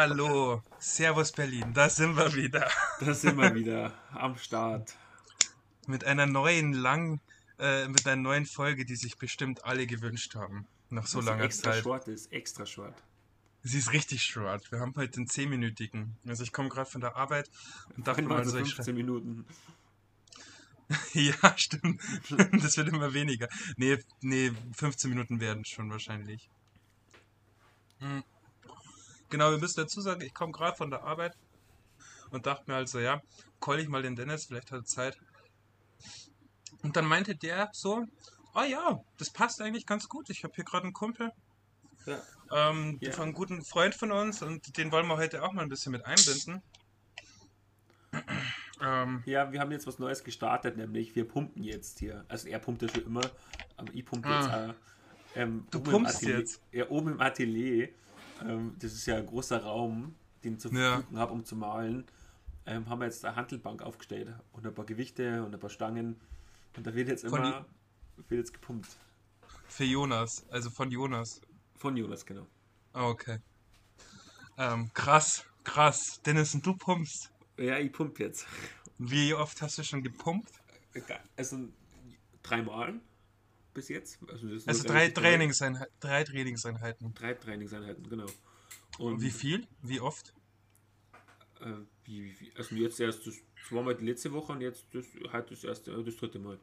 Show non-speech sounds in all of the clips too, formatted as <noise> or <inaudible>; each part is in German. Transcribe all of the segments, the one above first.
Hallo, Servus Berlin, da sind wir wieder. <laughs> Da sind wir wieder am Start. Mit einer neuen lang, äh, mit einer neuen Folge, die sich bestimmt alle gewünscht haben. Nach so langer extra Zeit. Short ist, extra short. Sie ist richtig short. Wir haben heute den 10-minütigen. Also ich komme gerade von der Arbeit und dachte mal, so so ich 15 Minuten. <laughs> Ja, stimmt. <laughs> Das wird immer weniger. Nee, nee, 15 Minuten werden schon wahrscheinlich. Hm. Genau, wir müssen dazu sagen, ich komme gerade von der Arbeit und dachte mir also, ja, call ich mal den Dennis, vielleicht hat er Zeit. Und dann meinte der so, oh ja, das passt eigentlich ganz gut. Ich habe hier gerade einen Kumpel, Ja. ähm, Ja. von einem guten Freund von uns und den wollen wir heute auch mal ein bisschen mit einbinden. <clears throat> Ähm, ja, wir haben jetzt was Neues gestartet, nämlich wir pumpen jetzt hier. Also er pumpt ja schon immer, aber ich pumpe jetzt Ah. auch. Ähm, Du pumpst jetzt? Ja, oben im Atelier. Ähm, das ist ja ein großer Raum, den ich zur Ja. Verfügung habe, um zu malen. Ähm, haben wir jetzt eine Handelbank aufgestellt und ein paar Gewichte und ein paar Stangen. Und da wird jetzt Von immer wird jetzt gepumpt. für Jonas, also von Jonas. Von Jonas, genau. Ah, okay. Ähm, krass, krass. Dennis, und du pumpst. Ja, ich pump jetzt. Wie oft hast du schon gepumpt? Also dreimal bis jetzt. Also, das Also drei. Trainingseinheiten, drei Trainingseinheiten. Drei Trainingseinheiten, genau. Und wie viel? Wie oft? Äh, wie, wie, wie, also jetzt erst das zweimal die letzte Woche und jetzt das, halt das erste, äh, das dritte Mal.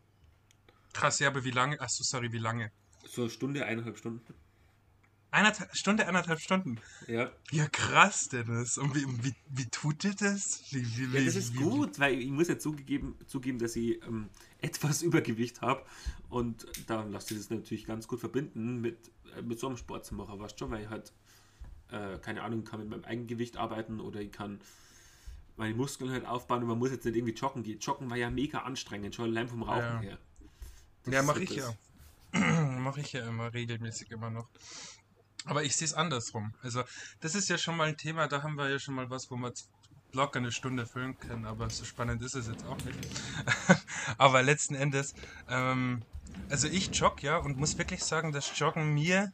Krass, ja, aber wie lange? Achso, sorry, wie lange? So eine Stunde, eineinhalb Stunden. Eineinhalb, Stunde, eineinhalb Stunden. Ja. Ja, krass, Dennis. Und wie, wie, wie tut dir das? Wie, wie, ja, das ist wie, gut, weil ich muss ja zugegeben, zugeben, dass ich ähm, <laughs> etwas Übergewicht habe und da lasse ich das natürlich ganz gut verbinden mit, äh, mit so einem Sport zu machen, weißt du schon, weil ich halt, äh, keine Ahnung, kann mit meinem Eigengewicht arbeiten oder ich kann meine Muskeln halt aufbauen und man muss jetzt nicht irgendwie joggen gehen. Joggen war ja mega anstrengend, schon allein vom Rauchen Ja. her. Das Ja, ist mache halt ich das. <clears throat> ja. mache ich ja immer regelmäßig immer noch. Aber ich sehe es andersrum. Also, das ist ja schon mal ein Thema, da haben wir ja schon mal was, wo wir locker eine Stunde füllen können, aber so spannend ist es jetzt auch nicht. <laughs> aber letzten Endes, ähm, also ich jogge ja und muss wirklich sagen, dass Joggen mir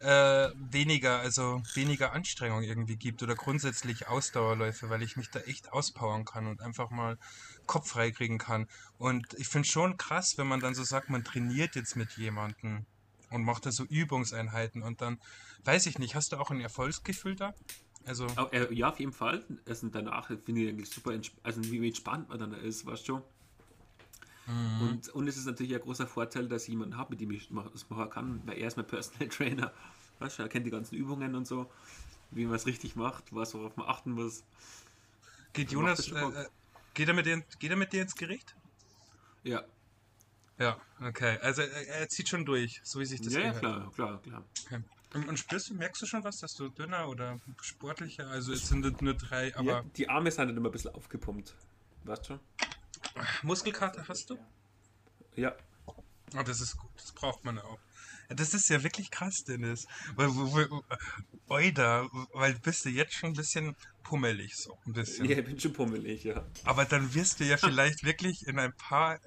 äh, weniger, also weniger Anstrengung irgendwie gibt oder grundsätzlich Ausdauerläufe, weil ich mich da echt auspowern kann und einfach mal Kopf frei kriegen kann. Und ich finde schon krass, wenn man dann so sagt, man trainiert jetzt mit jemandem und macht da so Übungseinheiten und dann, weiß ich nicht, hast du auch ein Erfolgsgefühl da? Also, Au- äh, ja, auf jeden Fall. Also danach finde ich eigentlich super, also wie entspannt man dann da ist, weißt du. Mhm. Und, und es ist natürlich ein großer Vorteil, dass ich jemanden habe, mit dem ich das machen kann, weil er ist mein Personal <laughs> Trainer. Weißt du, er kennt die ganzen Übungen und so, wie man es richtig macht, was worauf man achten muss. geht Jonas, äh, äh, geht, er mit dir, geht er mit dir ins Gericht? Ja, Ja, okay. Also er, er zieht schon durch, so wie sich das ja, ja, gehört. klar, klar, klar. Okay. Und, und spürst du, merkst du schon was, dass du dünner oder sportlicher? Also es sind nur drei, aber ja, die Arme sind halt immer ein bisschen aufgepumpt. Weißt du schon? Muskelkater hast du? Ja. Oh, das ist gut, das braucht man auch. Das ist ja wirklich krass, Dennis. Oida, weil bist du jetzt schon ein bisschen pummelig, so ein bisschen. ja, ich bin schon pummelig, ja. Aber dann wirst du ja <laughs> vielleicht wirklich in ein paar,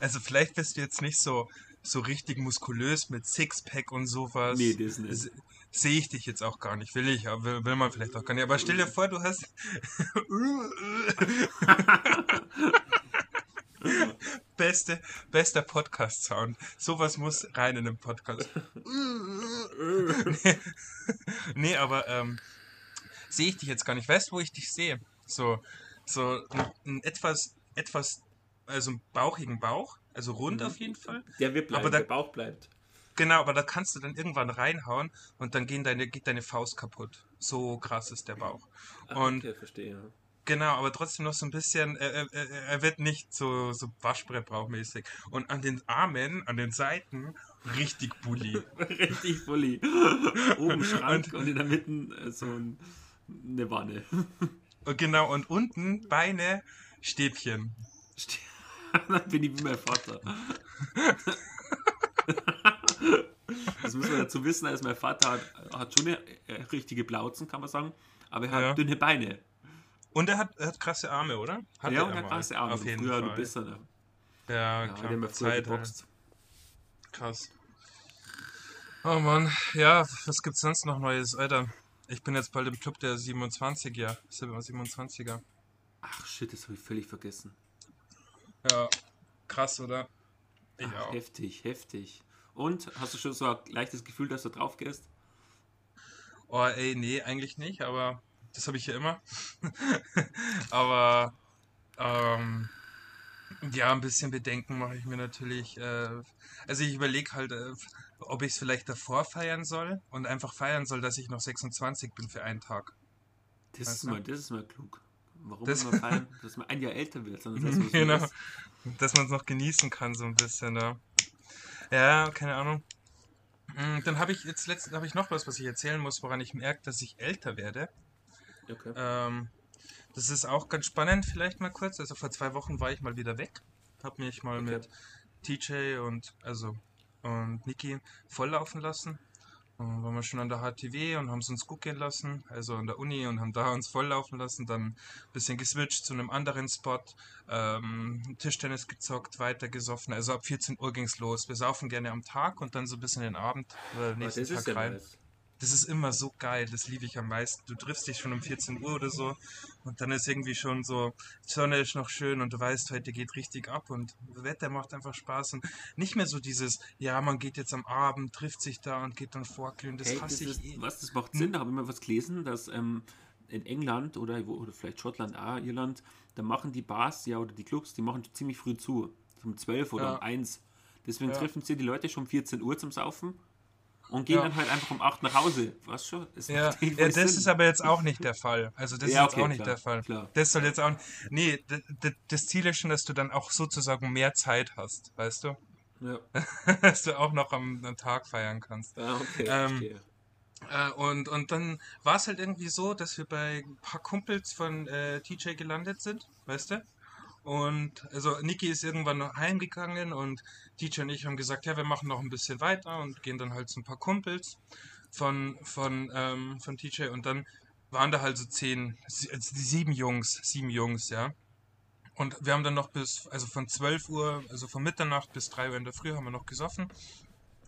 also vielleicht bist du jetzt nicht so, so richtig muskulös mit Sixpack und sowas. Nee, das nicht. Se- Sehe ich dich jetzt auch gar nicht, will ich, aber will, will man vielleicht auch gar nicht. Aber stell dir vor, du hast. <laughs> <laughs> Beste, bester Podcast-Sound. Sowas muss rein in den Podcast. <laughs> nee, aber ähm, sehe ich dich jetzt gar nicht. Weißt du, wo ich dich sehe? So, so ein, ein etwas, etwas, also einen bauchigen Bauch, also rund Mhm. auf jeden Fall. Der wird bleiben, Aber da- der Bauch bleibt. Genau, aber da kannst du dann irgendwann reinhauen und dann gehen deine, geht deine Faust kaputt. So krass ist der Bauch. Ah, Und okay, verstehe. Genau, aber trotzdem noch so ein bisschen, er, er, er wird nicht so, so Waschbrettbauchmäßig. Und an den Armen, an den Seiten, richtig Bulli. <laughs> Richtig bully. Oben Schrank und, in der Mitte äh, so ein, eine Wanne. <laughs> Und genau, und unten Beine, Stäbchen. <laughs> Dann bin ich wie mein Vater. Das muss man dazu wissen, also mein Vater hat, hat schon eine äh, richtige Blauzen, kann man sagen, aber er hat Ja. dünne Beine. Und er hat, er hat krasse Arme, oder? Hatte ja, und er er mal. hat krasse Arme. Auf jeden Früher du Fall. bist er. Ja, Ja, klar. hat Zeit, geboxt. Krass. Oh Mann, ja, was gibt's sonst noch Neues, Alter? Ich bin jetzt bald im Club der 27er. 27er. Ach shit, das habe ich völlig vergessen. Ja, krass, oder? Ich Ach, auch. Heftig, heftig. Und hast du schon so ein leichtes Gefühl, dass du drauf gehst? Oh, ey, nee, eigentlich nicht, aber das habe ich ja immer. <laughs> aber ähm, ja, ein bisschen Bedenken mache ich mir natürlich. Äh, also ich überlege halt, äh, ob ich es vielleicht davor feiern soll und einfach feiern soll, dass ich noch 26 bin für einen Tag. Das, ist mal, das ist mal klug. Warum das immer feiern, dass man ein Jahr älter wird, sondern <laughs> das genau, dass man es noch genießen kann so ein bisschen. Ja, ja keine Ahnung. Hm, dann habe ich jetzt letztens habe ich noch was, was ich erzählen muss, woran ich merke, dass ich älter werde. Okay. Ähm, das ist auch ganz spannend, vielleicht mal kurz. Also vor zwei Wochen war ich mal wieder weg, habe mich mal okay. mit TJ und also und Niki volllaufen lassen. Und waren wir schon an der HTW und haben es uns gut gehen lassen, also an der Uni und haben da uns volllaufen lassen, dann ein bisschen geswitcht zu einem anderen Spot, ähm, Tischtennis gezockt, weiter gesoffen. Also ab 14 Uhr ging es los. Wir saufen gerne am Tag und dann so ein bisschen den Abend oder nächsten Tag rein. Ja das ist immer so geil, das liebe ich am meisten. Du triffst dich schon um 14 Uhr oder so und dann ist irgendwie schon so, die Sonne ist noch schön und du weißt, heute geht richtig ab und Wetter macht einfach Spaß und nicht mehr so dieses, ja, man geht jetzt am Abend, trifft sich da und geht dann vorglühen, das hey, hasse das ich ist, eh. Was, das macht Sinn, da habe ich mal was gelesen, dass ähm, in England oder, oder vielleicht Schottland, ah, Irland, da machen die Bars ja oder die Clubs, die machen ziemlich früh zu, um 12 oder ja. um 1. Deswegen ja. treffen sie die Leute schon um 14 Uhr zum Saufen und gehen ja. dann halt einfach um 8 nach Hause. Was schon? Das ja, ja das Sinn. ist aber jetzt auch nicht der Fall. Also das ja, ist jetzt okay, auch nicht klar, der Fall. Klar. Das soll jetzt auch Nee, das Ziel ist schon, dass du dann auch sozusagen mehr Zeit hast, weißt du? Ja. <laughs> dass du auch noch am, am Tag feiern kannst. Ah, okay, ähm, äh, und, und dann war es halt irgendwie so, dass wir bei ein paar Kumpels von äh, TJ gelandet sind, weißt du? Und also Niki ist irgendwann noch heimgegangen und DJ und ich haben gesagt, ja, wir machen noch ein bisschen weiter und gehen dann halt zu ein paar Kumpels von, von, ähm, von TJ und dann waren da halt so zehn, also sieben Jungs, sieben Jungs, ja. Und wir haben dann noch bis, also von 12 Uhr, also von Mitternacht bis 3 Uhr in der Früh haben wir noch gesoffen.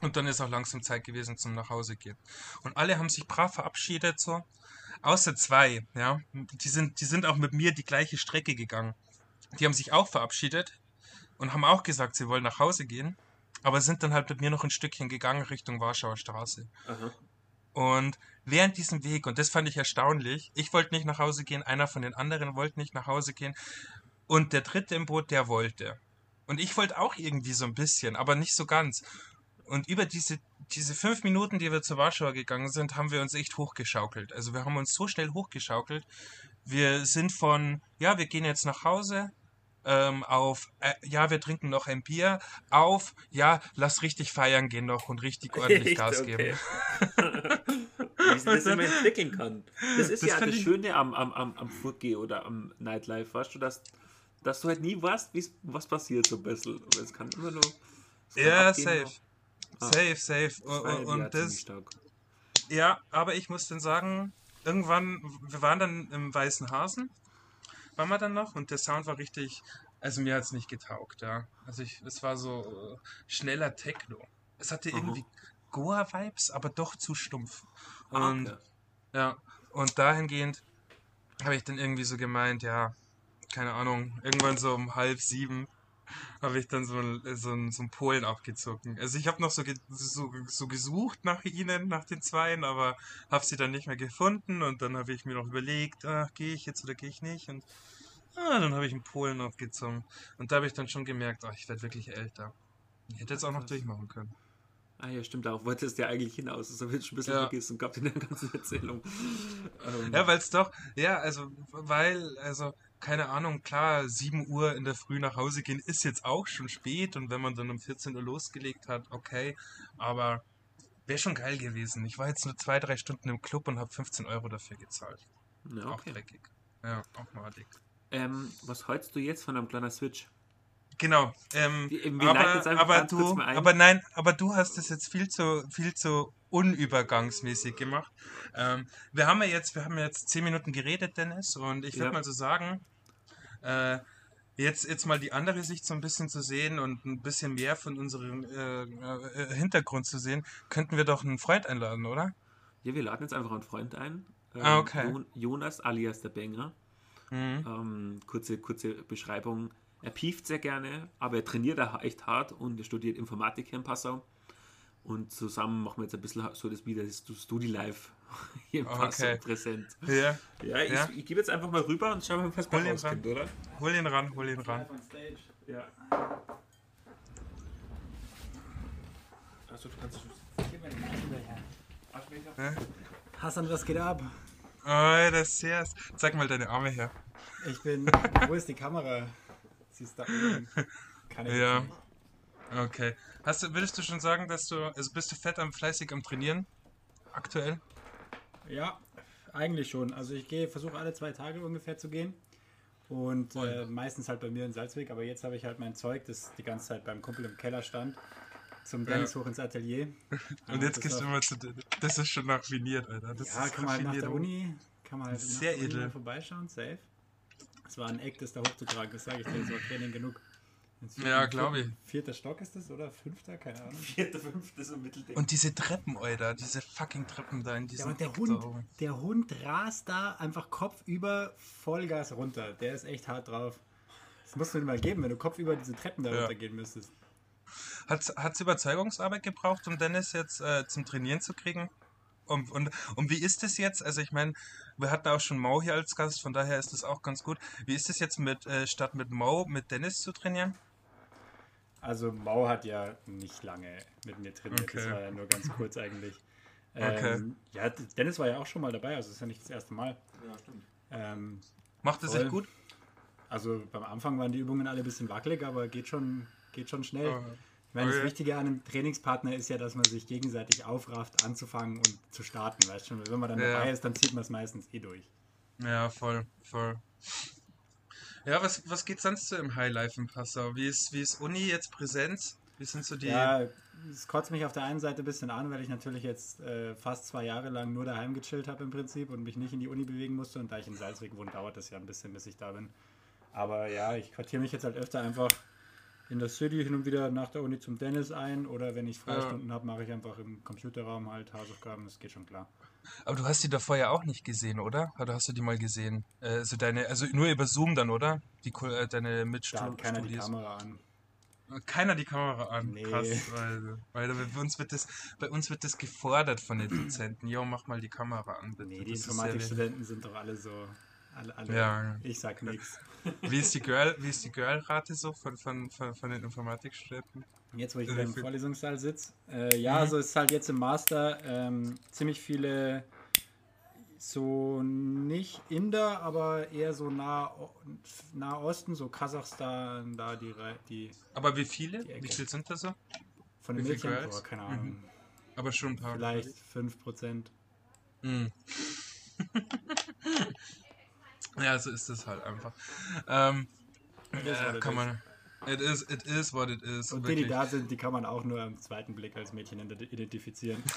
Und dann ist auch langsam Zeit gewesen zum Nachhause gehen. Und alle haben sich brav verabschiedet, so. Außer zwei, ja. Die sind, die sind auch mit mir die gleiche Strecke gegangen. Die haben sich auch verabschiedet und haben auch gesagt, sie wollen nach Hause gehen, aber sind dann halt mit mir noch ein Stückchen gegangen Richtung Warschauer Straße. Aha. Und während diesem Weg, und das fand ich erstaunlich, ich wollte nicht nach Hause gehen, einer von den anderen wollte nicht nach Hause gehen und der dritte im Boot, der wollte. Und ich wollte auch irgendwie so ein bisschen, aber nicht so ganz. Und über diese, diese fünf Minuten, die wir zur Warschauer gegangen sind, haben wir uns echt hochgeschaukelt. Also wir haben uns so schnell hochgeschaukelt. Wir sind von, ja, wir gehen jetzt nach Hause, ähm, auf, äh, ja, wir trinken noch ein Bier, auf, ja, lass richtig feiern gehen noch und richtig <laughs> ordentlich Gas geben. <laughs> Wie sich das immer entwickeln kann. Das ist das ja das Schöne am, am, am, am Footy oder am Nightlife, weißt du, dass, dass du halt nie weißt, was passiert so ein bisschen. Es kann immer nur. Ja, safe. Ah, safe, safe. Und, und das. Ja, aber ich muss dann sagen, irgendwann, wir waren dann im Weißen Hasen waren wir dann noch und der Sound war richtig, also mir hat es nicht getaugt, ja. Also ich, es war so äh, schneller Techno. Es hatte irgendwie Goa-Vibes, aber doch zu stumpf. Ah, und okay. ja, und dahingehend habe ich dann irgendwie so gemeint, ja, keine Ahnung, irgendwann so um halb sieben habe ich dann so, so, so einen Polen abgezogen. Also ich habe noch so, so, so gesucht nach ihnen, nach den Zweien, aber habe sie dann nicht mehr gefunden und dann habe ich mir noch überlegt, ach, gehe ich jetzt oder gehe ich nicht und ah, dann habe ich einen Polen abgezogen. Und da habe ich dann schon gemerkt, ach, ich werde wirklich älter. Ich hätte jetzt auch noch durchmachen können. Ah ja, stimmt, darauf wollte es ja eigentlich hinaus. Das habe ich schon ein bisschen ja. vergessen gehabt in der ganzen Erzählung. ähm. Ja, weil es doch, ja, also, weil, also, keine Ahnung, klar, 7 Uhr in der Früh nach Hause gehen ist jetzt auch schon spät und wenn man dann um 14 Uhr losgelegt hat, okay, aber wäre schon geil gewesen. Ich war jetzt nur zwei, drei Stunden im Club und habe 15 Euro dafür gezahlt. Ja, okay. Auch dreckig. Ja, auch madig. Ähm, was hältst du jetzt von einem kleinen Switch? Genau. Ähm, wir, aber, aber du, aber nein, aber du hast es jetzt viel zu, viel zu unübergangsmäßig gemacht. Ähm, wir haben ja jetzt, wir haben jetzt zehn Minuten geredet, Dennis, und ich würde ja. mal so sagen, äh, jetzt, jetzt mal die andere Sicht so ein bisschen zu sehen und ein bisschen mehr von unserem äh, äh, Hintergrund zu sehen, könnten wir doch einen Freund einladen, oder? Ja, wir laden jetzt einfach einen Freund ein. Ähm, Ah, okay. Jo- Jonas alias der Banger. Mhm. Ähm, kurze, kurze Beschreibung. Er pieft sehr gerne, aber er trainiert auch echt hart und er studiert Informatik hier in Passau. Und zusammen machen wir jetzt ein bisschen so das wieder das Studi Live <laughs> hier in Passau Okay. präsent. Ja, Ja, ich, Ja. ich gebe jetzt einfach mal rüber und schauen wir mal, was bei Hol ihn rauskommt, oder? hol ihn ran, hol ihn ran. Ja. Achso, du kannst Ja? Hassan, was geht ab? Oh, das ist Zeig mal deine Arme her. Ich bin. <laughs> Wo ist die Kamera? Sie ist da oben. <laughs> Kann ich Ja. nicht. Okay. Hast du, würdest du schon sagen, dass du, also bist du fett am fleißig am Trainieren? Aktuell? Ja, eigentlich schon. Also ich gehe, versuche alle zwei Tage ungefähr zu gehen. Und äh, meistens halt bei mir in Salzweg, aber jetzt habe ich halt mein Zeug, das die ganze Zeit beim Kumpel im Keller stand, zum Dennis hoch ins Atelier. <laughs> Und Ja, jetzt gehst du immer zu. Das ist schon raffiniert, Alter. Das Ja, ist kann man halt nach der. Uni, kann man halt nach Sehr der Uni edel. vorbeischauen, safe. Es war ein Eck, das da hochzutragen, das sage ich dir, das war Training genug. Ja, vierten- glaub ich. Vierter Stock ist das, oder? Fünfter? Keine Ahnung. Vierter, fünfter, so Mittelding. Und diese Treppen, Alter, diese fucking Treppen da in Ja, diesem und der Eck Hund, der Hund rast da einfach kopfüber Vollgas runter. Der ist echt hart drauf. Das musst du dir mal geben, wenn du kopfüber diese Treppen da Ja. runtergehen müsstest. Hat es Überzeugungsarbeit gebraucht, um Dennis jetzt äh, zum Trainieren zu kriegen? Und, und, und wie ist es jetzt? Also ich meine, wir hatten auch schon Mau hier als Gast, von daher ist das auch ganz gut. Wie ist es jetzt mit äh, statt mit Mau mit Dennis zu trainieren? Also Mau hat ja nicht lange mit mir trainiert. Das Okay. war ja nur ganz kurz eigentlich. <laughs> Okay. Ähm, ja, Dennis war ja auch schon mal dabei, also das ist ja nicht das erste Mal. Ja, stimmt. Ähm, Macht es sich gut? also beim Anfang waren die Übungen alle ein bisschen wackelig, aber geht schon, geht schon schnell. Oh. Okay. das Wichtige an einem Trainingspartner ist ja, dass man sich gegenseitig aufrafft, anzufangen und zu starten. Weißt schon, wenn man dann Ja. dabei ist, dann zieht man es meistens eh durch. Ja, voll, voll. Ja, was, was geht sonst so im Highlife in Passau? Wie ist, wie ist Uni jetzt präsent? Wie sind so die. Ja, es kotzt mich auf der einen Seite ein bisschen an, weil ich natürlich jetzt äh, fast zwei Jahre lang nur daheim gechillt habe im Prinzip und mich nicht in die Uni bewegen musste. Und da ich in Salzweg wohne, dauert das ja ein bisschen, bis ich da bin. Aber ja, ich quartiere mich jetzt halt öfter einfach in der City hin und wieder nach der Uni zum Dennis ein. Oder wenn ich Freistunden habe, mache ich einfach im Computerraum halt Hausaufgaben. Das geht schon klar. Aber du hast die davor ja auch nicht gesehen, oder? Oder hast du die mal gesehen? Äh, also deine, also nur über Zoom dann, oder? Die äh, deine Da Mitstudis. hat keiner die Kamera an. Keiner die Kamera an. Nee. Krass, weil, weil bei uns wird das, bei uns wird das gefordert von den Dozenten. Jo, mach mal die Kamera an, bitte. Nee, die Informatikstudenten sind doch alle so. Alle, alle. Ja. Ich sag nichts. Wie ist die Girl, <laughs> wie ist die Girl-Rate so von, von, von, von den Informatikstudenten? Jetzt, wo ich Äh, wieder im Vorlesungssaal sitze. Äh, ja, Mhm. also es ist halt jetzt im Master ähm, ziemlich viele so nicht Inder, aber eher so nah, Nahosten, so Kasachstan, da die, die Aber wie viele? Wie viel sind das so? von den viele Mädchen, Girls? boah, keine Ahnung, Aber schon ein paar. vielleicht 5%. Mhm. <laughs> ja, so ist es halt einfach. Ähm, it kann is. man. It is, it is what it is. Und die, die wirklich. da sind, die kann man auch nur am zweiten Blick als Mädchen ident- identifizieren. <laughs>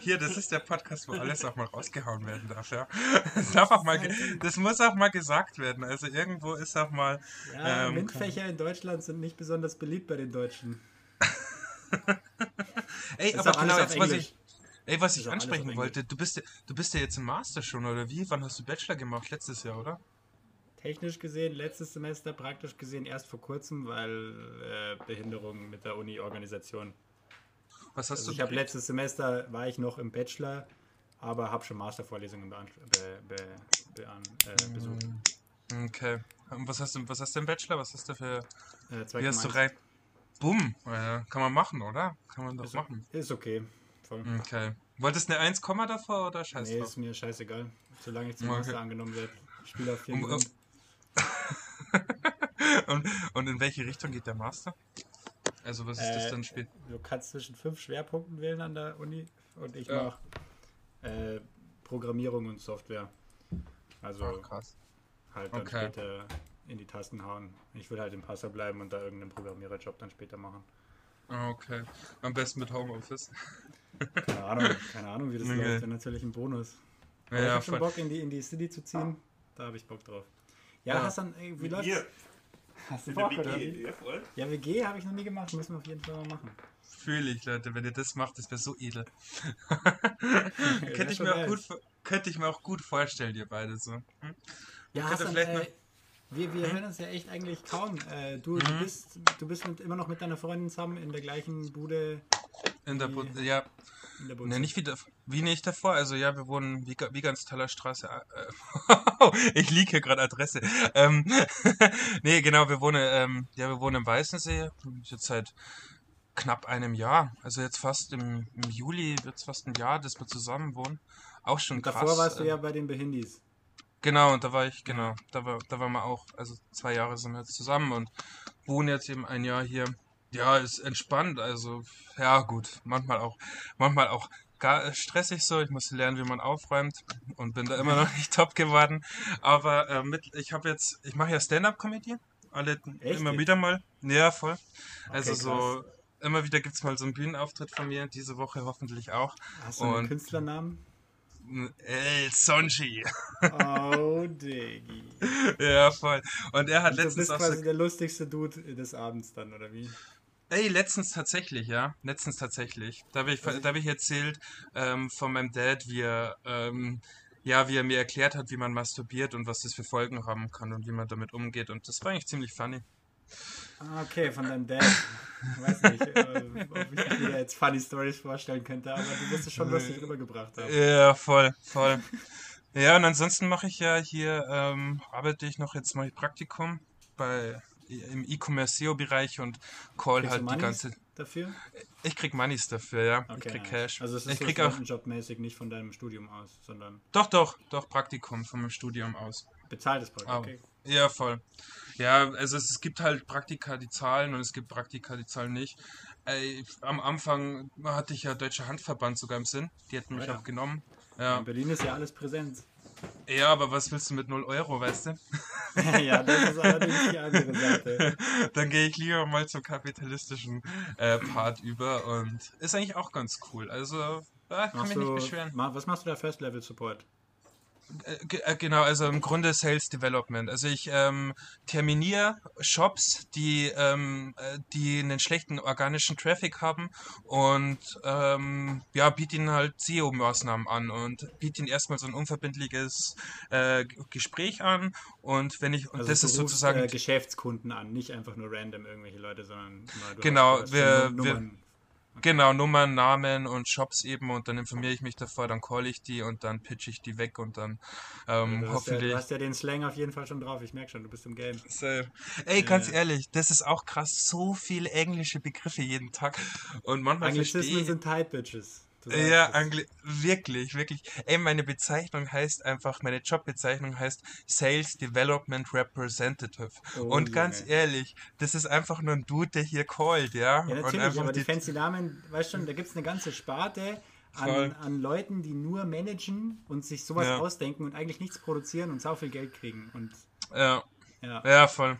Hier, das ist der Podcast, wo alles auch mal rausgehauen werden darf, ja. <laughs> Das, darf auch mal, das muss auch mal gesagt werden. Also irgendwo ist auch mal. Ja, Ähm, MINT-Fächer in Deutschland sind nicht besonders beliebt bei den Deutschen. <laughs> Ey, Ist aber auch alles genau, jetzt was Englisch. ich. Ey, was ich ansprechen wollte, du bist, ja- du bist ja jetzt im Master schon, oder wie? Wann hast du Bachelor gemacht? Letztes Jahr, oder? Technisch gesehen, letztes Semester, praktisch gesehen erst vor kurzem, weil äh, Behinderung mit der Uni-Organisation. Was hast Also du ich habe letztes Semester war ich noch im Bachelor, aber habe schon Mastervorlesungen be, be, bean, äh, besucht. Okay. Und was hast du, was hast du im Bachelor? Was hast du für. Äh, Wie hast du 2,1. rein? Bumm! Kann man machen, oder? Kann man doch machen. ist okay. Voll. Okay. Wolltest du eine 1, Komma davor oder scheiß Nee, drauf? ist mir scheißegal. Solange ich zum Okay. Master angenommen werde. Spiel auf vier Um- Grund. <laughs> und, und in welche Richtung geht der Master? Also was ist das Äh, dann später? Du kannst zwischen fünf Schwerpunkten wählen an der Uni und ich Ja. mache äh, Programmierung und Software. Also Ach, krass. halt dann okay. später in die Tasten hauen. Ich will halt im Passer bleiben und da irgendeinen Programmiererjob dann später machen. Ah, Okay. Am besten mit Homeoffice. Keine Ahnung, keine Ahnung, wie das Okay. läuft. Wäre natürlich ein Bonus. Ja, ich ja, habe schon. Bock, in die, in die City zu ziehen. Da habe ich Bock drauf. Ja, Ja. Hassan, ey, wie läuft's? ihr. Hast du Bock, oder? Ja, voll. Ja, WG habe ich noch nie gemacht, müssen wir auf jeden Fall mal machen. Fühle ich, Leute, wenn ihr das macht, das wäre so edel. <laughs> könnte, ich mir auch gut, könnte ich mir auch gut vorstellen, ihr beide so. Hm? Ja, Hassan, vielleicht äh, mal- wir, wir hören uns ja echt eigentlich kaum. Äh, du, du bist, du bist mit, immer noch mit deiner Freundin zusammen in der gleichen Bude In der Bu ja, in der ne, nicht wie, wie nicht davor. Also ja, wir wohnen wie, wie ganz toller Straße. Äh, <laughs> ich liege hier gerade Adresse. Ähm, <laughs> nee, genau, wir wohnen, ähm, ja, wir wohnen im Weißensee. Jetzt seit knapp einem Jahr. Also jetzt fast im, im Juli wird es fast ein Jahr, dass wir zusammen wohnen. Auch schon Und krass. davor warst du ja bei den Behindis. Genau, und da war ich, genau, da war, da waren wir auch, also zwei Jahre sind wir jetzt zusammen und wohnen jetzt eben ein Jahr hier. Ja, ist entspannt, also, ja, gut, manchmal auch, manchmal auch gar stressig so. Ich muss lernen, wie man aufräumt und bin da immer noch nicht top geworden. Aber äh, mit, ich habe jetzt, ich mache ja Stand-up-Comedy, alle Echt immer wieder mal. Ja, voll. Also Okay, so, immer wieder gibt's mal so einen Bühnenauftritt von mir, diese Woche hoffentlich auch. Hast du einen und- Künstlernamen? El Sonji. Oh, Diggi. <laughs> ja, voll. Und er hat Du letztens bist auch so quasi der lustigste Dude des Abends dann, oder wie? Ey, letztens tatsächlich, ja. Letztens tatsächlich. Da habe ich, da hab ich erzählt ähm, von meinem Dad, wie er, ähm, ja, wie er mir erklärt hat, wie man masturbiert und was das für Folgen haben kann und wie man damit umgeht. Und das war eigentlich ziemlich funny. Ah, okay, von deinem Dad. Ich weiß nicht, äh, ob ich mir jetzt Funny Stories vorstellen könnte, aber du wirst es schon lustig rübergebracht haben. Ja, voll, voll. ja, und ansonsten mache ich ja hier, ähm, arbeite ich noch, jetzt mache ich Praktikum bei im E-Commerce-SEO-Bereich und call Kriegst halt die Moneys ganze. dafür? Ich krieg Moneys dafür, ja. ich Okay, krieg nice. Cash. Also es ist ich so krieg auch. Jobmäßig nicht von deinem Studium aus, sondern Doch, doch, doch, Praktikum von meinem Studium aus. bezahltes Projekt. Ah. Okay. Ja, voll. Ja, also es, es gibt halt Praktika, die zahlen und es gibt Praktika, die zahlen nicht. Ey, am Anfang hatte ich ja Deutscher Handverband sogar im Sinn. Die hätten mich Oh ja. auch genommen. Ja. In Berlin ist ja alles Präsenz. Ja, aber was willst du mit 0 Euro, weißt du? <laughs> ja, das ist allerdings die andere Seite. <laughs> Dann gehe ich lieber mal zum kapitalistischen äh, Part über und ist eigentlich auch ganz cool. Also, äh, kann Machst mich du, nicht beschweren. ma, was machst du da First Level Support? Äh, äh, Genau, also im Grunde Sales Development. Also ich ähm, terminiere Shops, die, ähm, äh, die einen schlechten organischen Traffic haben und ähm, ja, biete ihnen halt SEO-Maßnahmen an und biete ihnen erstmal so ein unverbindliches äh, Gespräch an und wenn ich, und Also das ist sozusagen äh, Geschäftskunden an, nicht einfach nur random irgendwelche Leute, sondern du Genau, wir- wir-. Genau, Nummern, Namen und Shops eben und dann informiere ich mich davor, dann call ich die und dann pitch ich die weg und dann ähm, ja, hoffentlich. du hast ja den Slang auf jeden Fall schon drauf, ich merke schon, du bist im Game. Safe. Ey, ganz Ja. ehrlich, das ist auch krass, so viele englische Begriffe jeden Tag und manchmal verstehe Anglizismen ich... sind Tight Bitches. Ja. Angli wirklich, wirklich. Ey, meine Bezeichnung heißt einfach, meine Jobbezeichnung heißt Sales Development Representative. Oh, und ganz Junge. ehrlich, das ist einfach nur ein Dude, der hier callt, ja? Ja, natürlich, aber die die- fancy Namen, weißt schon, da gibt es eine ganze Sparte an, an Leuten, die nur managen und sich sowas Ja. ausdenken und eigentlich nichts produzieren und sau viel Geld kriegen. Und Ja. ja, Ja, voll.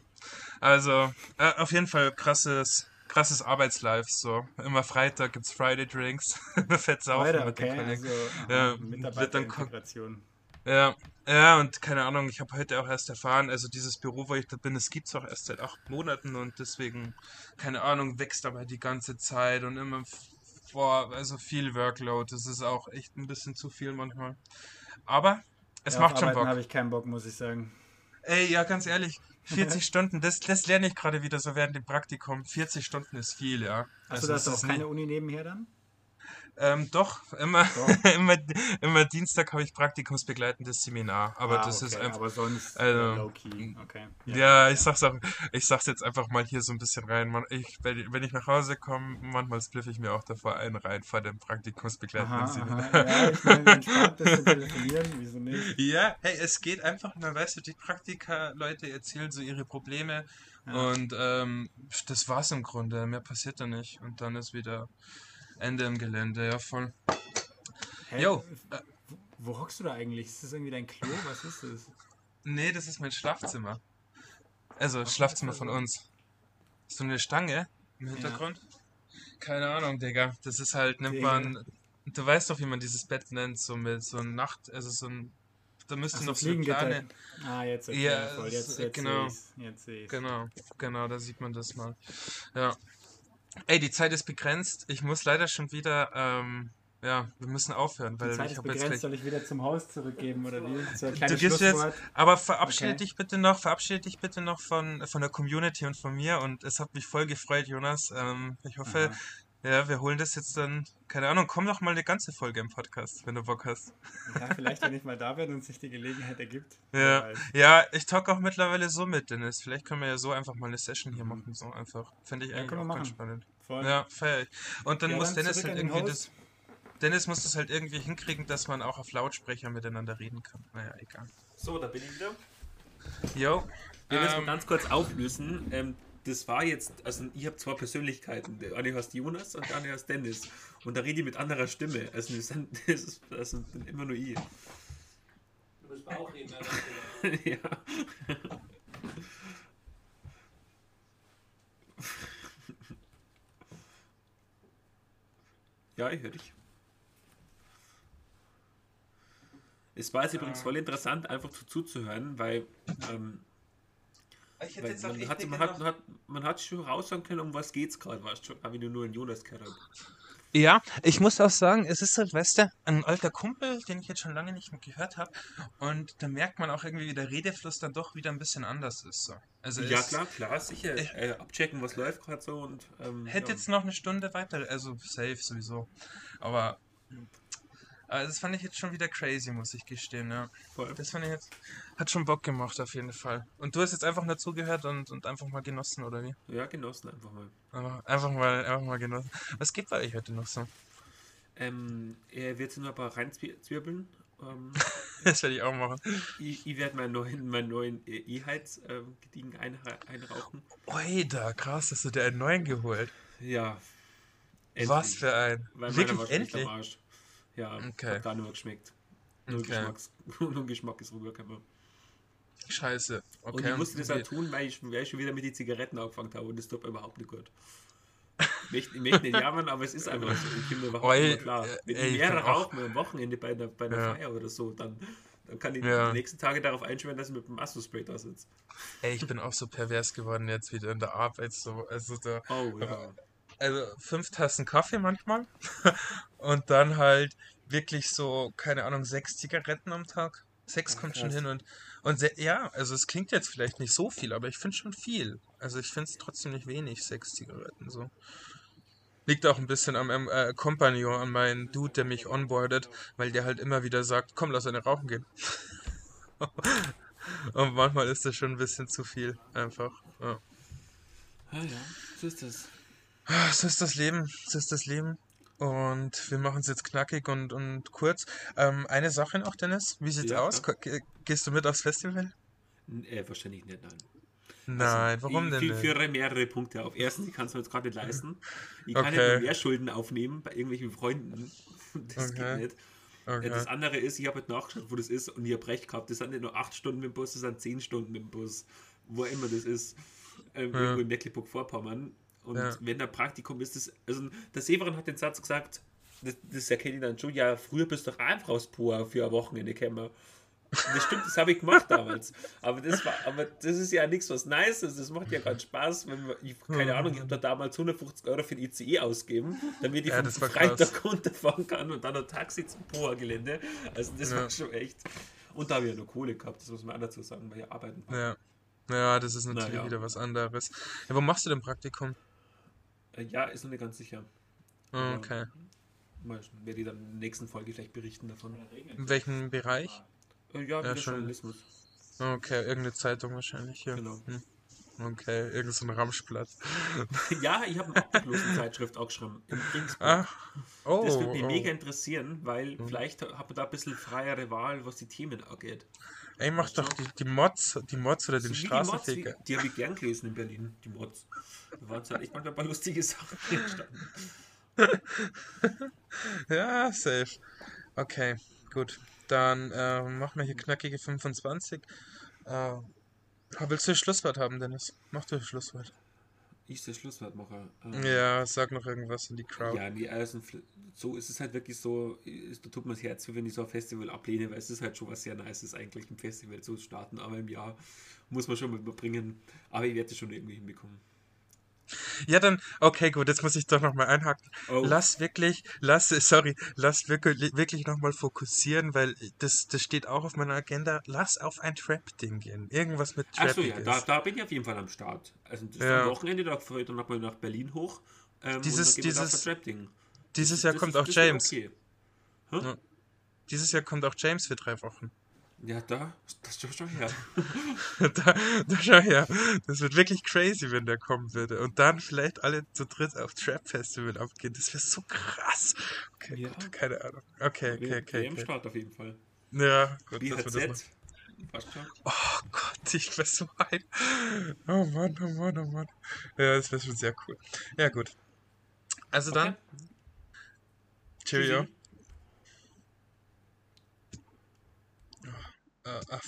Also, äh, auf jeden Fall krasses, krasses Arbeitslife, so. Immer Freitag gibt's Friday Drinks. <laughs> Fett saufen Leute, mit den okay, Kollegen. also Ja, Mitarbeiterintegration. Ja, ja, und keine Ahnung, ich habe heute auch erst erfahren, also dieses Büro, wo ich da bin, das gibt's auch erst seit acht Monaten und deswegen, keine Ahnung, wächst aber die ganze Zeit und immer, boah, also viel Workload, das ist auch echt ein bisschen zu viel manchmal. Aber es Ja, macht schon Bock. habe ich keinen Bock, muss ich sagen. Ey, ja, ganz ehrlich, 40 Stunden, das, das lerne ich gerade wieder so während dem Praktikum. 40 Stunden ist viel, ja. Achso, da es hast du auch ist keine Uni nebenher dann? Ähm, doch, immer, Doch. <laughs> immer, immer Dienstag habe ich praktikumsbegleitendes Seminar, aber Ah, das ist okay, einfach. Aber sonst also, low-key, okay. Ja, ich sag's auch, ich sag's jetzt einfach mal hier so ein bisschen rein. Man, ich, wenn, wenn ich nach Hause komme, manchmal spliffe ich mir auch davor einen rein vor dem praktikumsbegleitenden Aha, Seminar. aha, ja, ich meine, <laughs> entspannt bisschen telefonieren, wieso nicht? Ja, hey, es geht einfach nur, weißt du, die Praktika-Leute erzählen so ihre Probleme Ja. und ähm, das war's im Grunde, mehr passiert da nicht und dann ist wieder Ende im Gelände, ja voll. Hä, Jo, äh, Wo hockst du da eigentlich? Ist das irgendwie dein Klo? Was ist das? nee, das ist mein Schlafzimmer. Also, Schlafzimmer von uns. So eine Stange im Hintergrund? Keine Ahnung, Digga. Das ist halt, nimmt Digga. man. Du weißt doch, wie man dieses Bett nennt, so mit so einem Nacht, also so ein da müsste Ach noch so eine kleine. Ah, jetzt okay, Ja, voll. Jetzt, jetzt genau. Jetzt seh's. Genau, genau, da sieht man das mal. Ja. Ey, die Zeit ist begrenzt. Ich muss leider schon wieder, ähm, ja, wir müssen aufhören, weil Die Zeit ich ist habe jetzt begrenzt, gleich. soll ich wieder zum Haus zurückgeben oder wie? So ein Du gehst jetzt, aber verabschiede Okay. dich bitte noch, verabschiede dich bitte noch von, von der Community und von mir und es hat mich voll gefreut, Jonas. Ähm, ich hoffe, ja, wir holen das jetzt dann, keine Ahnung, komm noch mal eine ganze Folge im Podcast, wenn du Bock hast. Ja, vielleicht, wenn ich mal da bin und sich die Gelegenheit ergibt. <laughs> Ja, ja, ich talk auch mittlerweile so mit Dennis. Vielleicht können wir ja so einfach mal eine Session hier machen, so einfach. Finde ich Mhm. Ja, eigentlich auch ganz spannend. Voll. Ja, feier ich. Und dann Ja, muss dann Dennis halt irgendwie das. Dennis muss das halt irgendwie hinkriegen, dass man auch auf Lautsprecher miteinander reden kann. Naja, egal. So, da bin ich wieder. Jo. Wir müssen Ähm, ganz kurz auflösen. Ähm, das war jetzt, also ich habe zwei Persönlichkeiten. Der eine heißt Jonas und der andere heißt Dennis. Und da rede ich mit anderer Stimme. Also das, sind, <laughs> das, ist, das bin immer nur ich. Du bist auch reden, <laughs> ja. ja, ich höre dich. Es war jetzt übrigens voll interessant, einfach zu, zuzuhören, weil, ähm, Ich hätte weil jetzt auch man, echt hat, nicht man, hat, hat, man hat schon raushören können, um was geht's gerade, weißt du, wenn du nur einen Jonas gehört. Ja, ich muss auch sagen, es ist halt, weißt du, ein alter Kumpel, den ich jetzt schon lange nicht mehr gehört habe. Und da merkt man auch irgendwie, wie der Redefluss dann doch wieder ein bisschen anders ist. So. Also Ja, es klar, klar, sicher. Ich- Äh, abchecken, was läuft gerade so und. Ähm, hätte ja. jetzt noch eine Stunde weiter, also safe sowieso. Aber, aber das fand ich jetzt schon wieder crazy, muss ich gestehen, ja. Voll. Das fand ich jetzt, hat schon Bock gemacht auf jeden Fall. Und du hast jetzt einfach nur zugehört und, und einfach mal genossen, oder wie? Ja, genossen einfach mal. Einfach, einfach mal, einfach mal genossen. Was gibt bei euch heute noch so? Ähm, er wird nur ein paar reinzwirbeln. Ähm, <laughs> Das werde ich auch machen. ich ich werde meinen neuen, meinen neuen äh, E-Heiz ähm, gediegen ein, einrauchen. Oi, da, krass, hast du dir einen neuen geholt. Ja. Was für ein. Weil Wirklich endlich? Ja, Okay. hat gar nicht mehr geschmeckt. Nur, Okay. Geschmacks, <laughs> nur Geschmack ist rübergekommen. Scheiße. Okay. Und ich musste das auch tun, weil ich, weil ich schon wieder mit den Zigaretten angefangen habe und das tut mir überhaupt nicht gut. Ich möchte, ich möchte nicht jammern, aber es ist einfach so. Ich bin mir überhaupt Oi, nicht klar. Wenn ey, ich mehrere rauchen am Wochenende bei einer, bei einer Ja. Feier oder so, dann, dann kann ich Ja. die nächsten Tage darauf einschwören, dass ich mit dem Astrospray da sitze. Ey, ich bin auch so pervers geworden jetzt wieder in der Arbeit. So. Also, da, Oh ja. Also fünf Tassen Kaffee manchmal. <laughs> Und dann halt wirklich so, keine Ahnung, sechs Zigaretten am Tag. Sechs Ach, kommt schon hin und, und se- ja, also es klingt jetzt vielleicht nicht so viel, aber ich finde schon viel. Also ich finde es trotzdem nicht wenig, sechs Zigaretten so. Liegt auch ein bisschen am äh, Kompagnon, an meinen Dude, der mich onboardet, weil der halt immer wieder sagt, komm, lass eine rauchen gehen. <laughs> und manchmal ist das schon ein bisschen zu viel, einfach. Ja. Ah ja, so ist das. So ist das Leben, so ist das Leben. Und wir machen es jetzt knackig und, und kurz. Ähm, eine Sache noch, Dennis. Wie sieht's Ja, aus? ge- Gehst du mit aufs Festival? Äh, wahrscheinlich nicht, nein. Nein, Also, warum ich denn nicht? führe mehrere Punkte auf. Erstens, ich kann es mir jetzt gerade nicht leisten. Ich kann Okay. nicht noch mehr Schulden aufnehmen bei irgendwelchen Freunden. <laughs> Das Okay. geht nicht. Äh, Okay. Das andere ist, ich habe heute nachgeschaut, wo das ist und ich habe recht gehabt. Das sind nicht nur 8 Stunden mit dem Bus, das sind 10 Stunden mit dem Bus. Wo immer das ist. Ähm, Ja. Irgendwo in Mecklenburg-Vorpommern. Und Ja. wenn der Praktikum ist, das, also der Severin hat den Satz gesagt, das, das erkenne ich dann schon, ja, früher bist du doch einfach aus Poa für ein Wochenende gekommen. Das stimmt, das habe ich gemacht damals. Aber das war, aber das ist ja nichts was Nices. Das macht ja keinen Spaß, wenn man, ich, keine Ahnung, ich habe da damals 150 Euro für den ICE ausgegeben, damit ich Ja, vom Freitag krass. <laughs> runterfahren kann und dann ein Taxi zum Poa-Gelände. Also das Ja. war schon echt. Und da habe ich ja noch Kohle gehabt, das muss man auch dazu sagen, weil ich arbeiten war. Ja. Ja, das ist natürlich Naja. wieder was anderes. Ja, wo machst du denn Praktikum? Äh, Ja, ist noch nicht ganz sicher. Ja. okay. Mal werde ich dann in der nächsten Folge vielleicht berichten davon. In welchem Bereich? Äh, Ja, wieder schon. Journalismus. Okay, irgendeine Zeitung wahrscheinlich. Ja. Genau. Hm. Okay, irgend so ein Ramschblatt. <laughs> Ja, ich habe eine Obdachlosenzeitschrift auch geschrieben. In. Ah. Oh. Das würde mich oh. mega interessieren, weil vielleicht hat man da ein bisschen freiere Wahl, was die Themen angeht. Ey, mach doch die, die Mods, die Mods oder den So wie die Mods, Straßenfeger. die habe ich gern gelesen in Berlin, die Mods. Da waren halt echt manchmal ein paar lustige Sachen <laughs> drin gestanden. <laughs> Ja, safe. Okay, gut. Dann äh, machen wir hier knackige 25. Äh, willst du ein Schlusswort haben, Dennis? Mach du ein Schlusswort. Ich das Schlusswort mache. Ähm, Ja, sag noch irgendwas in die Crowd. Ja, die ersten Fl- so ist es halt wirklich so, ist, da tut mir das Herz weh, wenn ich so ein Festival ablehne, weil es ist halt schon was sehr Nices eigentlich, ein Festival zu starten, aber im Jahr muss man schon mal überbringen. Aber ich werde es schon irgendwie hinbekommen. Ja, dann, okay, gut, jetzt muss ich doch nochmal einhaken. Oh. Lass wirklich, lass, sorry, lass wirklich, wirklich nochmal fokussieren, weil das, das steht auch auf meiner Agenda. Lass auf ein Trap-Ding gehen. Irgendwas mit Trap. Achso, ja, da, da bin ich auf jeden Fall am Start. Also das Ja. am Wochenende, da fahre ich dann nochmal nach Berlin hoch. Ähm, Dieses- dieses-. Dieses Jahr das kommt ist- auch James. Okay. Dieses Jahr kommt auch James für drei Wochen. Ja, da, das ist schon her. <laughs> da, da schau her. Das wird wirklich crazy, wenn der kommen würde. Und dann vielleicht alle zu dritt auf Trap Festival abgehen. Das wäre so krass. Okay, Ja. gut, keine Ahnung. Okay, okay, okay. okay. Start auf jeden Fall. Ja, gut, dass wir das BHZ. Schon. Oh Gott, ich wär so ein. Oh Mann, oh Mann, oh Mann. Ja, das wäre schon sehr cool. Ja, gut. Also dann, Okay. Cheerio. Tschüssi. Äh, ach,